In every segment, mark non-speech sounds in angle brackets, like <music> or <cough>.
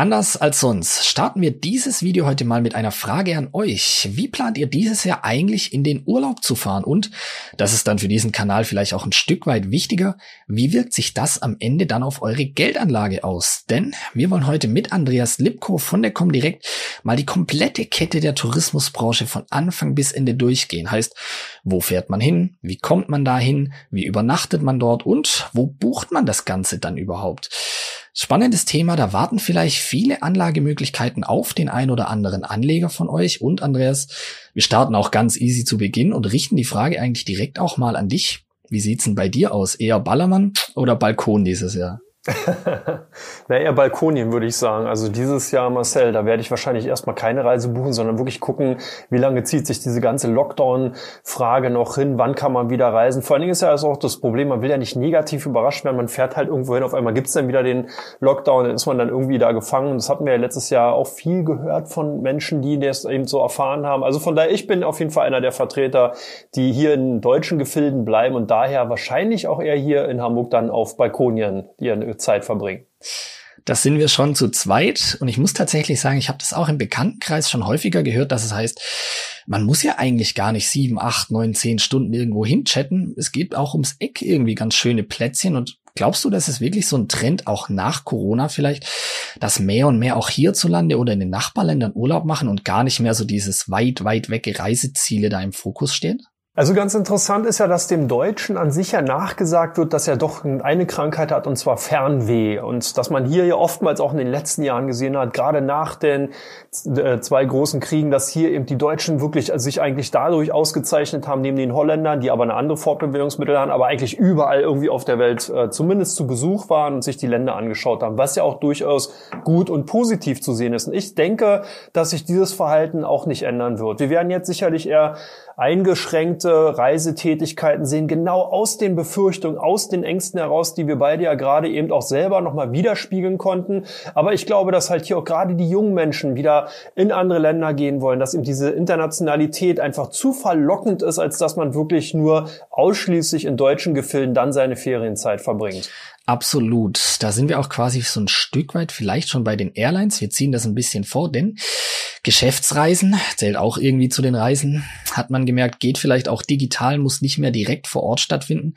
Anders als sonst starten wir dieses Video heute mal mit einer Frage an euch. Wie plant ihr dieses Jahr eigentlich in den Urlaub zu fahren? Und, das ist dann für diesen Kanal vielleicht auch ein Stück weit wichtiger, wie wirkt sich das am Ende dann auf eure Geldanlage aus? Denn wir wollen heute mit Andreas Lipko von der Comdirect mal die komplette Kette der Tourismusbranche von Anfang bis Ende durchgehen. Heißt, wo fährt man hin? Wie kommt man dahin? Wie übernachtet man dort? Und wo bucht man das Ganze dann überhaupt? Spannendes Thema, da warten vielleicht viele Anlagemöglichkeiten auf den ein oder anderen Anleger von euch. Und Andreas, wir starten auch ganz easy zu Beginn und richten die Frage eigentlich direkt auch mal an dich. Wie sieht's denn bei dir aus? Eher Ballermann oder Balkon dieses Jahr? <laughs> Na, eher Balkonien, würde ich sagen. Also dieses Jahr, Marcel, da werde ich wahrscheinlich erstmal keine Reise buchen, sondern wirklich gucken, wie lange zieht sich diese ganze Lockdown-Frage noch hin, wann kann man wieder reisen. Vor allen Dingen ist ja also auch das Problem, man will ja nicht negativ überrascht werden, man fährt halt irgendwo hin, auf einmal gibt's dann wieder den Lockdown, dann ist man dann irgendwie da gefangen. Das hatten wir ja letztes Jahr auch viel gehört von Menschen, die das eben so erfahren haben. Also von daher, ich bin auf jeden Fall einer der Vertreter, die hier in deutschen Gefilden bleiben und daher wahrscheinlich auch eher hier in Hamburg dann auf Balkonien ihren Zeit verbringen. Das sind wir schon zu zweit. Und ich muss tatsächlich sagen, ich habe das auch im Bekanntenkreis schon häufiger gehört, dass es heißt, man muss ja eigentlich gar nicht sieben, acht, neun, zehn Stunden irgendwo hinchatten. Es geht auch ums Eck irgendwie ganz schöne Plätzchen. Und glaubst du, dass es wirklich so ein Trend auch nach Corona vielleicht, dass mehr und mehr auch hierzulande oder in den Nachbarländern Urlaub machen und gar nicht mehr so dieses weit, weit weg Reiseziele da im Fokus stehen? Also ganz interessant ist ja, dass dem Deutschen an sich ja nachgesagt wird, dass er doch eine Krankheit hat und zwar Fernweh. Und dass man hier ja oftmals auch in den letzten Jahren gesehen hat, gerade nach den äh, zwei großen Kriegen, dass hier eben die Deutschen wirklich sich eigentlich dadurch ausgezeichnet haben, neben den Holländern, die aber eine andere Fortbewegungsmittel haben, aber eigentlich überall irgendwie auf der Welt äh, zumindest zu Besuch waren und sich die Länder angeschaut haben, was ja auch durchaus gut und positiv zu sehen ist. Und ich denke, dass sich dieses Verhalten auch nicht ändern wird. Wir werden jetzt sicherlich eher eingeschränkte Reisetätigkeiten sehen, genau aus den Befürchtungen, aus den Ängsten heraus, die wir beide ja gerade eben auch selber nochmal widerspiegeln konnten. Aber ich glaube, dass halt hier auch gerade die jungen Menschen wieder in andere Länder gehen wollen, dass eben diese Internationalität einfach zu verlockend ist, als dass man wirklich nur ausschließlich in deutschen Gefilden dann seine Ferienzeit verbringt. Absolut. Da sind wir auch quasi so ein Stück weit vielleicht schon bei den Airlines. Wir ziehen das ein bisschen vor, denn Geschäftsreisen zählt auch irgendwie zu den Reisen. Hat man gemerkt, geht vielleicht auch digital, muss nicht mehr direkt vor Ort stattfinden.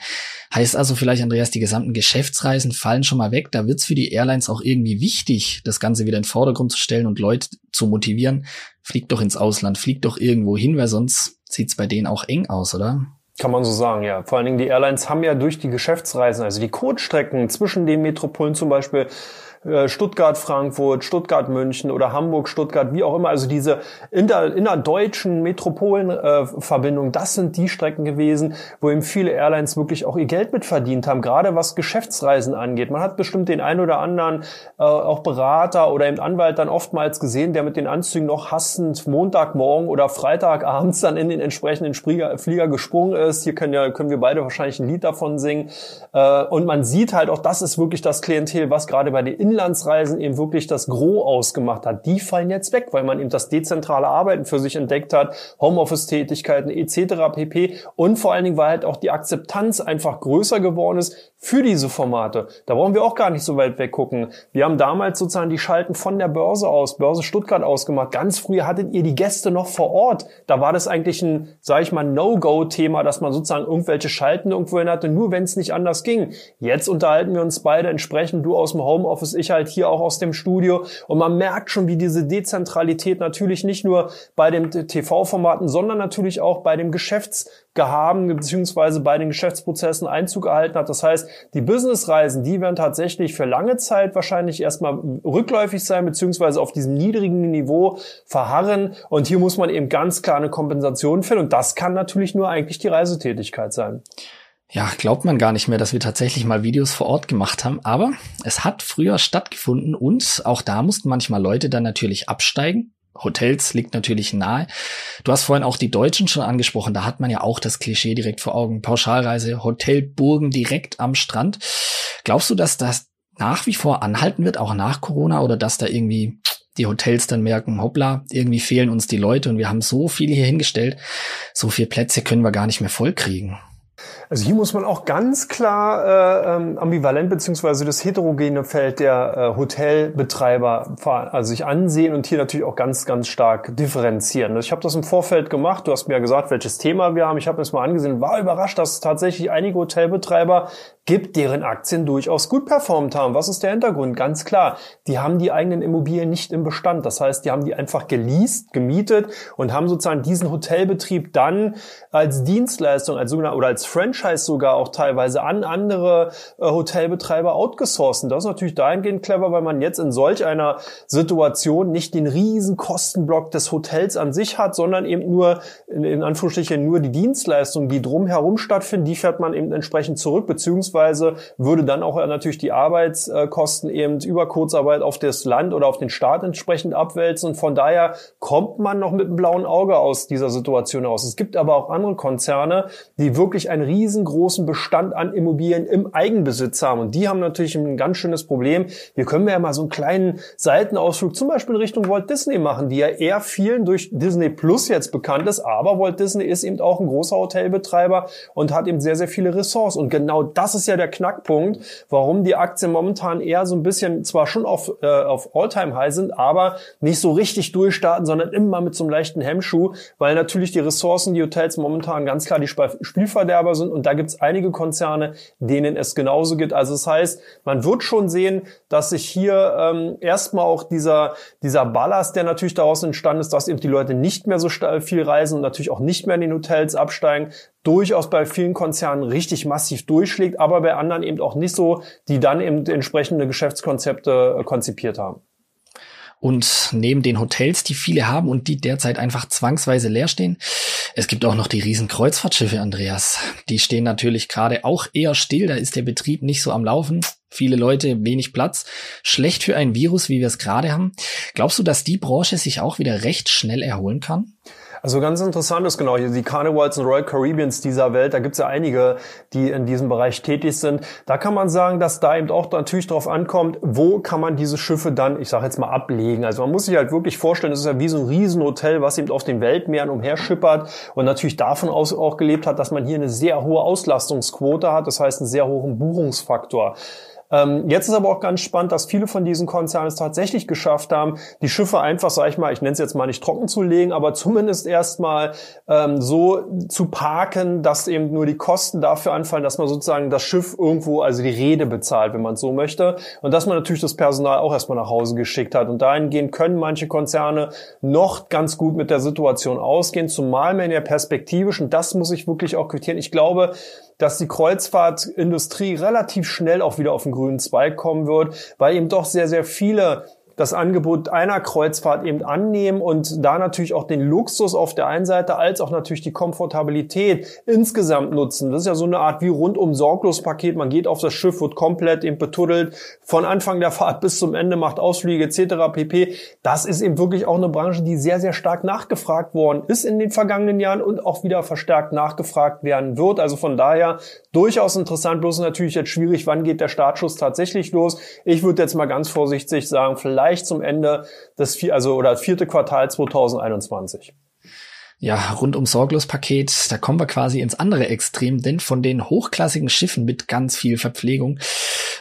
Heißt also vielleicht, Andreas, die gesamten Geschäftsreisen fallen schon mal weg. Da wird es für die Airlines auch irgendwie wichtig, das Ganze wieder in den Vordergrund zu stellen und Leute zu motivieren. Fliegt doch ins Ausland, fliegt doch irgendwo hin, weil sonst sieht's bei denen auch eng aus, oder? Kann man so sagen, ja. Vor allen Dingen die Airlines haben ja durch die Geschäftsreisen, also die Codestrecken zwischen den Metropolen zum Beispiel, Stuttgart, Frankfurt, Stuttgart, München oder Hamburg, Stuttgart, wie auch immer. Also diese inter, innerdeutschen Metropolenverbindungen, äh, das sind die Strecken gewesen, wo eben viele Airlines wirklich auch ihr Geld mit verdient haben, gerade was Geschäftsreisen angeht. Man hat bestimmt den einen oder anderen äh, auch Berater oder eben Anwalt dann oftmals gesehen, der mit den Anzügen noch hassend Montagmorgen oder Freitagabends dann in den entsprechenden Flieger, Flieger gesprungen ist. Hier können ja können wir beide wahrscheinlich ein Lied davon singen. Äh, und man sieht halt auch, das ist wirklich das Klientel, was gerade bei den Inlandsreisen eben wirklich das Gros ausgemacht hat, die fallen jetzt weg, weil man eben das dezentrale Arbeiten für sich entdeckt hat, Homeoffice-Tätigkeiten etc. pp. Und vor allen Dingen, weil halt auch die Akzeptanz einfach größer geworden ist für diese Formate. Da brauchen wir auch gar nicht so weit weggucken. Wir haben damals sozusagen die Schalten von der Börse aus, Börse Stuttgart ausgemacht. Ganz früher hattet ihr die Gäste noch vor Ort. Da war das eigentlich ein, sage ich mal, No-Go-Thema, dass man sozusagen irgendwelche Schalten irgendwo hin hatte, nur wenn es nicht anders ging. Jetzt unterhalten wir uns beide entsprechend, du aus dem Homeoffice, ich halt hier auch aus dem Studio. Und man merkt schon, wie diese Dezentralität natürlich nicht nur bei den TV-Formaten, sondern natürlich auch bei dem Geschäftsgehaben beziehungsweise bei den Geschäftsprozessen Einzug erhalten hat. Das heißt, die Businessreisen, die werden tatsächlich für lange Zeit wahrscheinlich erstmal rückläufig sein, beziehungsweise auf diesem niedrigen Niveau verharren. Und hier muss man eben ganz klar eine Kompensation finden. Und das kann natürlich nur eigentlich die Reisetätigkeit sein. Ja, glaubt man gar nicht mehr, dass wir tatsächlich mal Videos vor Ort gemacht haben, aber es hat früher stattgefunden und auch da mussten manchmal Leute dann natürlich absteigen. Hotels liegt natürlich nahe. Du hast vorhin auch die Deutschen schon angesprochen, da hat man ja auch das Klischee direkt vor Augen. Pauschalreise, Hotelburgen direkt am Strand. Glaubst du, dass das nach wie vor anhalten wird, auch nach Corona, oder dass da irgendwie die Hotels dann merken, hoppla, irgendwie fehlen uns die Leute und wir haben so viele hier hingestellt, so viele Plätze können wir gar nicht mehr vollkriegen? Also hier muss man auch ganz klar äh, ähm, ambivalent beziehungsweise das heterogene Feld der äh, Hotelbetreiber also sich ansehen und hier natürlich auch ganz, ganz stark differenzieren. Also ich habe das im Vorfeld gemacht. Du hast mir ja gesagt, welches Thema wir haben. Ich habe es mal angesehen, war überrascht, dass es tatsächlich einige Hotelbetreiber gibt, deren Aktien durchaus gut performt haben. Was ist der Hintergrund? Ganz klar, die haben die eigenen Immobilien nicht im Bestand. Das heißt, die haben die einfach geleast, gemietet und haben sozusagen diesen Hotelbetrieb dann als Dienstleistung, als sogenannte oder als Franchise sogar auch teilweise an andere äh, Hotelbetreiber outgesourcen. Das ist natürlich dahingehend clever, weil man jetzt in solch einer Situation nicht den riesen Kostenblock des Hotels an sich hat, sondern eben nur in, in Anführungsstrichen nur die Dienstleistungen, die drumherum stattfinden, die fährt man eben entsprechend zurück, beziehungsweise würde dann auch natürlich die Arbeitskosten eben über Kurzarbeit auf das Land oder auf den Staat entsprechend abwälzen. Und von daher kommt man noch mit einem blauen Auge aus dieser Situation aus. Es gibt aber auch andere Konzerne, die wirklich einen riesengroßen Bestand an Immobilien im Eigenbesitz haben. Und die haben natürlich ein ganz schönes Problem. Hier können wir ja mal so einen kleinen Seitenausflug zum Beispiel in Richtung Walt Disney machen, die ja eher vielen durch Disney Plus jetzt bekannt ist. Aber Walt Disney ist eben auch ein großer Hotelbetreiber und hat eben sehr, sehr viele Ressorts. Und genau das ist ja der Knackpunkt, warum die Aktien momentan eher so ein bisschen zwar schon auf, äh, auf All-Time-High sind, aber nicht so richtig durchstarten, sondern immer mit so einem leichten Hemmschuh, weil natürlich die Ressourcen, die Hotels momentan ganz klar die Spielverderber sind und da gibt es einige Konzerne, denen es genauso geht. Also das heißt, man wird schon sehen, dass sich hier ähm, erstmal auch dieser, dieser Ballast, der natürlich daraus entstanden ist, dass eben die Leute nicht mehr so viel reisen und natürlich auch nicht mehr in den Hotels absteigen, durchaus bei vielen Konzernen richtig massiv durchschlägt, aber bei anderen eben auch nicht so, die dann eben entsprechende Geschäftskonzepte äh, konzipiert haben. Und neben den Hotels, die viele haben und die derzeit einfach zwangsweise leer stehen, es gibt auch noch die riesen Kreuzfahrtschiffe, Andreas. Die stehen natürlich gerade auch eher still, da ist der Betrieb nicht so am Laufen. Viele Leute, wenig Platz. Schlecht für ein Virus, wie wir es gerade haben. Glaubst du, dass die Branche sich auch wieder recht schnell erholen kann? Also ganz interessant ist genau hier die Carnivals und Royal Caribbeans dieser Welt. Da gibt's ja einige, die in diesem Bereich tätig sind. Da kann man sagen, dass da eben auch natürlich drauf ankommt, wo kann man diese Schiffe dann, ich sage jetzt mal, ablegen. Also man muss sich halt wirklich vorstellen, es ist ja wie so ein Riesenhotel, was eben auf den Weltmeeren umherschippert und natürlich davon aus auch gelebt hat, dass man hier eine sehr hohe Auslastungsquote hat. Das heißt, einen sehr hohen Buchungsfaktor. Ähm, jetzt ist aber auch ganz spannend, dass viele von diesen Konzernen es tatsächlich geschafft haben, die Schiffe einfach, sag ich mal, ich nenne es jetzt mal nicht trocken zu legen, aber zumindest erstmal ähm, so zu parken, dass eben nur die Kosten dafür anfallen, dass man sozusagen das Schiff irgendwo, also die Rede bezahlt, wenn man so möchte. Und dass man natürlich das Personal auch erstmal nach Hause geschickt hat. Und dahingehend können manche Konzerne noch ganz gut mit der Situation ausgehen, zumal man ja perspektivisch, und das muss ich wirklich auch quittieren, ich glaube, dass die Kreuzfahrtindustrie relativ schnell auch wieder auf den grünen Zweig kommen wird, weil eben doch sehr, sehr viele das Angebot einer Kreuzfahrt eben annehmen und da natürlich auch den Luxus auf der einen Seite als auch natürlich die Komfortabilität insgesamt nutzen. Das ist ja so eine Art wie rundum sorglos Paket. Man geht auf das Schiff, wird komplett eben betuddelt, von Anfang der Fahrt bis zum Ende macht Ausflüge etc. pp. Das ist eben wirklich auch eine Branche, die sehr, sehr stark nachgefragt worden ist in den vergangenen Jahren und auch wieder verstärkt nachgefragt werden wird. Also von daher durchaus interessant, bloß natürlich jetzt schwierig, wann geht der Startschuss tatsächlich los. Ich würde jetzt mal ganz vorsichtig sagen, vielleicht vielleicht zum Ende des also oder vierte Quartal 2021. Ja, rundum sorglos Paket, da kommen wir quasi ins andere Extrem, denn von den hochklassigen Schiffen mit ganz viel Verpflegung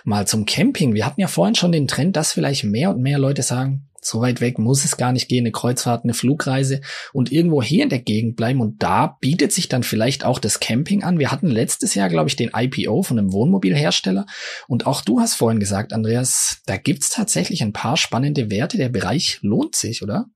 mal zum Camping. Wir hatten ja vorhin schon den Trend, dass vielleicht mehr und mehr Leute sagen, so weit weg muss es gar nicht gehen, eine Kreuzfahrt, eine Flugreise und irgendwo hier in der Gegend bleiben. Und da bietet sich dann vielleicht auch das Camping an. Wir hatten letztes Jahr, glaube ich, den IPO von einem Wohnmobilhersteller. Und auch du hast vorhin gesagt, Andreas, da gibt's tatsächlich ein paar spannende Werte. Der Bereich lohnt sich, oder?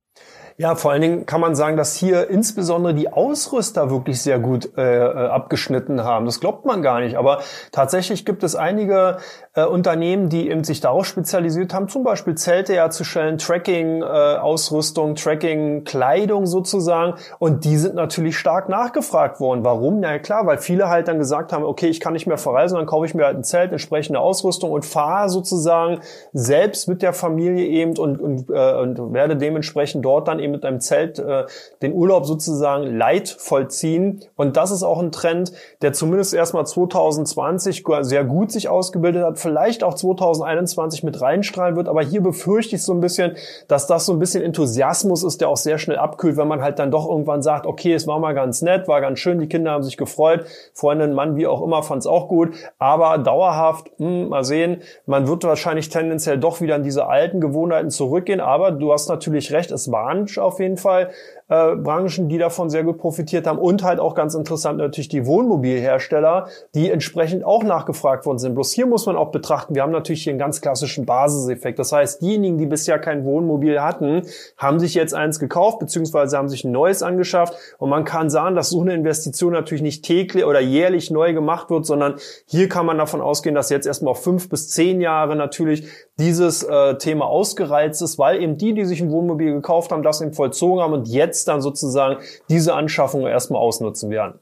Ja, vor allen Dingen kann man sagen, dass hier insbesondere die Ausrüster wirklich sehr gut äh, äh, abgeschnitten haben. Das glaubt man gar nicht. Aber tatsächlich gibt es einige äh, Unternehmen, die eben sich darauf spezialisiert haben, zum Beispiel Zelte herzustellen, Tracking-Ausrüstung, äh, Tracking-Kleidung sozusagen. Und die sind natürlich stark nachgefragt worden. Warum? Ja klar, weil viele halt dann gesagt haben, okay, ich kann nicht mehr verreisen, dann kaufe ich mir halt ein Zelt, entsprechende Ausrüstung und fahre sozusagen selbst mit der Familie eben und, und, äh, und werde dementsprechend dort dann eben eben mit einem Zelt äh, den Urlaub sozusagen light vollziehen. Und das ist auch ein Trend, der zumindest erstmal 2020 sehr gut sich ausgebildet hat, vielleicht auch 2021 mit reinstrahlen wird. Aber hier befürchte ich so ein bisschen, dass das so ein bisschen Enthusiasmus ist, der auch sehr schnell abkühlt, wenn man halt dann doch irgendwann sagt, okay, es war mal ganz nett, war ganz schön, die Kinder haben sich gefreut, Freundin, Mann, wie auch immer, fand es auch gut. Aber dauerhaft, mh, hm, mal sehen, man wird wahrscheinlich tendenziell doch wieder in diese alten Gewohnheiten zurückgehen. Aber du hast natürlich recht, es waren auf jeden Fall äh, Branchen, die davon sehr gut profitiert haben und halt auch ganz interessant natürlich die Wohnmobilhersteller, die entsprechend auch nachgefragt worden sind. Bloß hier muss man auch betrachten, wir haben natürlich hier einen ganz klassischen Basiseffekt. Das heißt, diejenigen, die bisher kein Wohnmobil hatten, haben sich jetzt eins gekauft, beziehungsweise haben sich ein neues angeschafft und man kann sagen, dass so eine Investition natürlich nicht täglich oder jährlich neu gemacht wird, sondern hier kann man davon ausgehen, dass jetzt erstmal auf fünf bis zehn Jahre natürlich dieses äh, Thema ausgereizt ist, weil eben die, die sich ein Wohnmobil gekauft haben, das eben vollzogen haben und jetzt dann sozusagen diese Anschaffung erstmal ausnutzen werden.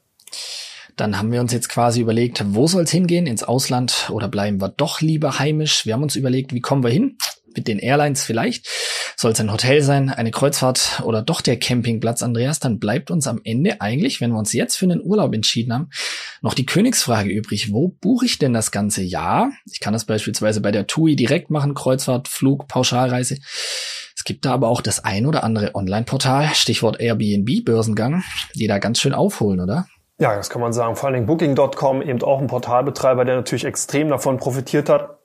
Dann haben wir uns jetzt quasi überlegt, wo soll es hingehen? Ins Ausland oder bleiben wir doch lieber heimisch? Wir haben uns überlegt, wie kommen wir hin? Mit den Airlines vielleicht. Soll es ein Hotel sein, eine Kreuzfahrt oder doch der Campingplatz, Andreas? Dann bleibt uns am Ende eigentlich, wenn wir uns jetzt für einen Urlaub entschieden haben, noch die Königsfrage übrig. Wo buche ich denn das ganze Jahr? Ich kann das beispielsweise bei der TUI direkt machen, Kreuzfahrt, Flug, Pauschalreise. Gibt da aber auch das ein oder andere Online-Portal, Stichwort Airbnb, Börsengang, die da ganz schön aufholen, oder? Ja, das kann man sagen. Vor allen Dingen Booking.com, eben auch ein Portalbetreiber, der natürlich extrem davon profitiert hat,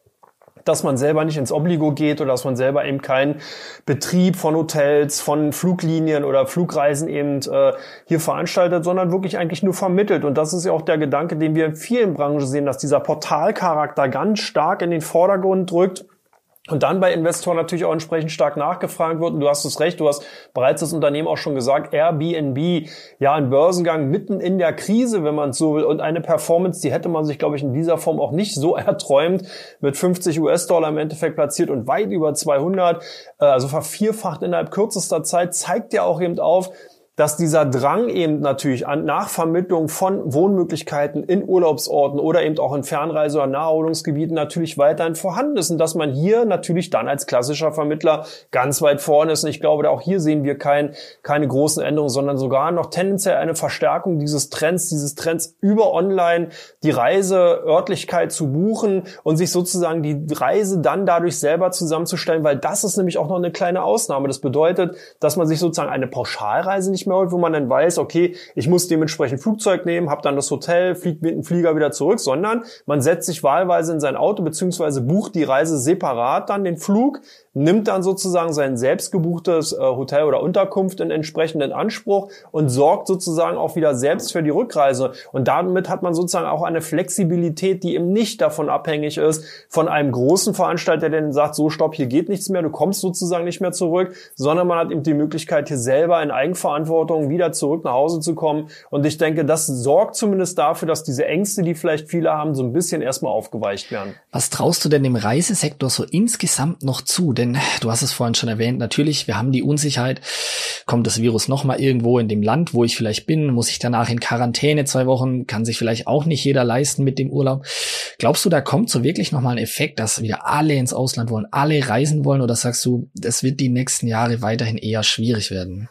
dass man selber nicht ins Obligo geht oder dass man selber eben keinen Betrieb von Hotels, von Fluglinien oder Flugreisen eben äh, hier veranstaltet, sondern wirklich eigentlich nur vermittelt. Und das ist ja auch der Gedanke, den wir in vielen Branchen sehen, dass dieser Portalcharakter ganz stark in den Vordergrund drückt und dann bei Investoren natürlich auch entsprechend stark nachgefragt wird. Und du hast es recht, du hast bereits das Unternehmen auch schon gesagt, Airbnb, ja, ein Börsengang mitten in der Krise, wenn man es so will, und eine Performance, die hätte man sich, glaube ich, in dieser Form auch nicht so <laughs> erträumt, mit 50 US-Dollar im Endeffekt platziert und weit über 200, äh, also vervierfacht innerhalb kürzester Zeit, zeigt ja auch eben auf, dass dieser Drang eben natürlich an Nachvermittlung von Wohnmöglichkeiten in Urlaubsorten oder eben auch in Fernreise- oder Naherholungsgebieten natürlich weiterhin vorhanden ist und dass man hier natürlich dann als klassischer Vermittler ganz weit vorne ist. Und ich glaube, auch hier sehen wir kein, keine großen Änderungen, sondern sogar noch tendenziell eine Verstärkung dieses Trends, dieses Trends über online die Reiseörtlichkeit zu buchen und sich sozusagen die Reise dann dadurch selber zusammenzustellen, weil das ist nämlich auch noch eine kleine Ausnahme. Das bedeutet, dass man sich sozusagen eine Pauschalreise nicht nicht mehr holt, wo man dann weiß, okay, ich muss dementsprechend Flugzeug nehmen, habe dann das Hotel, fliegt mit dem Flieger wieder zurück, sondern man setzt sich wahlweise in sein Auto beziehungsweise bucht die Reise separat dann den Flug, nimmt dann sozusagen sein selbst gebuchtes äh, Hotel oder Unterkunft in entsprechenden Anspruch und sorgt sozusagen auch wieder selbst für die Rückreise. Und damit hat man sozusagen auch eine Flexibilität, die eben nicht davon abhängig ist von einem großen Veranstalter, der dann sagt, so stopp, hier geht nichts mehr, du kommst sozusagen nicht mehr zurück, sondern man hat eben die Möglichkeit, hier selber in Eigenverantwortung wieder zurück nach Hause zu kommen. Und ich denke, das sorgt zumindest dafür, dass diese Ängste, die vielleicht viele haben, so ein bisschen erstmal aufgeweicht werden. Was traust du denn dem Reisesektor so insgesamt noch zu? Denn du hast es vorhin schon erwähnt, natürlich, wir haben die Unsicherheit. Kommt das Virus nochmal irgendwo in dem Land, wo ich vielleicht bin? Muss ich danach in Quarantäne zwei Wochen? Kann sich vielleicht auch nicht jeder leisten mit dem Urlaub. Glaubst du, da kommt so wirklich nochmal ein Effekt, dass wieder alle ins Ausland wollen, alle reisen wollen? Oder sagst du, das wird die nächsten Jahre weiterhin eher schwierig werden?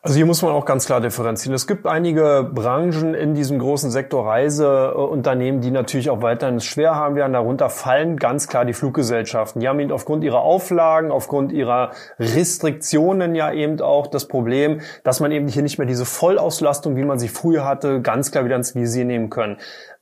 Also hier muss man auch ganz klar differenzieren. Es gibt einige Branchen in diesem großen Sektor Reiseunternehmen, die natürlich auch weiterhin es schwer haben werden. Darunter fallen ganz klar die Fluggesellschaften. Die haben eben aufgrund ihrer Auflagen, aufgrund ihrer Restriktionen ja eben auch das Problem, dass man eben hier nicht mehr diese Vollauslastung, wie man sie früher hatte, ganz klar wieder ins Visier nehmen können.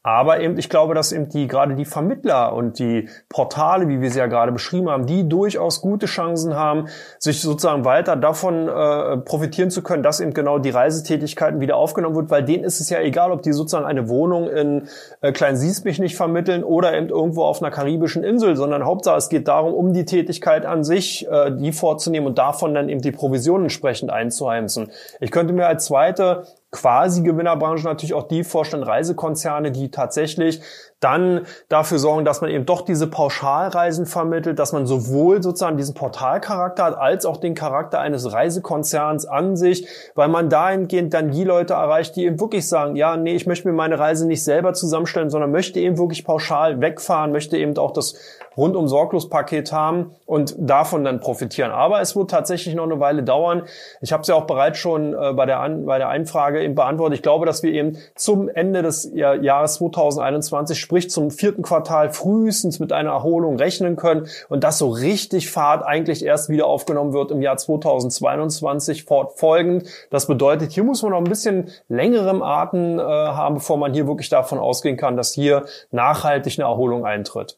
Aber eben, ich glaube, dass eben die, gerade die Vermittler und die Portale, wie wir sie ja gerade beschrieben haben, die durchaus gute Chancen haben, sich sozusagen weiter davon äh, profitieren zu können, dass eben genau die Reisetätigkeiten wieder aufgenommen wird, weil denen ist es ja egal, ob die sozusagen eine Wohnung in äh, Klein Siesmich nicht vermitteln oder eben irgendwo auf einer karibischen Insel, sondern Hauptsache es geht darum, um die Tätigkeit an sich, äh, die vorzunehmen und davon dann eben die Provision entsprechend einzuheimsen. Ich könnte mir als zweite quasi Gewinnerbranche natürlich auch die vorstellen, Reisekonzerne, die tatsächlich dann dafür sorgen, dass man eben doch diese Pauschalreisen vermittelt, dass man sowohl sozusagen diesen Portalcharakter hat, als auch den Charakter eines Reisekonzerns an sich, weil man dahingehend dann die Leute erreicht, die eben wirklich sagen, ja, nee, ich möchte mir meine Reise nicht selber zusammenstellen, sondern möchte eben wirklich pauschal wegfahren, möchte eben auch das rundum sorglos Paket haben und davon dann profitieren. Aber es wird tatsächlich noch eine Weile dauern. Ich habe es ja auch bereits schon äh, bei der An bei der Einfrage eben beantwortet. Ich glaube, dass wir eben zum Ende des Jahres 2021, sprich zum vierten Quartal frühestens mit einer Erholung rechnen können und dass so richtig Fahrt eigentlich erst wieder aufgenommen wird im Jahr 2022 fortfolgend. Das bedeutet, hier muss man noch ein bisschen längerem Atem äh, haben, bevor man hier wirklich davon ausgehen kann, dass hier nachhaltig eine Erholung eintritt.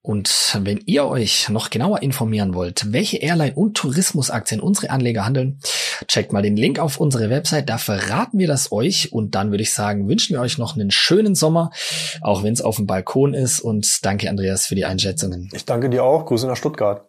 Und wenn ihr euch noch genauer informieren wollt, welche Airline- und Tourismusaktien unsere Anleger handeln, checkt mal den Link auf unsere Website, da verraten wir das euch und dann würde ich sagen, wünschen wir euch noch einen schönen Sommer, auch wenn es auf dem Balkon ist und danke Andreas für die Einschätzungen. Ich danke dir auch, Grüße nach Stuttgart.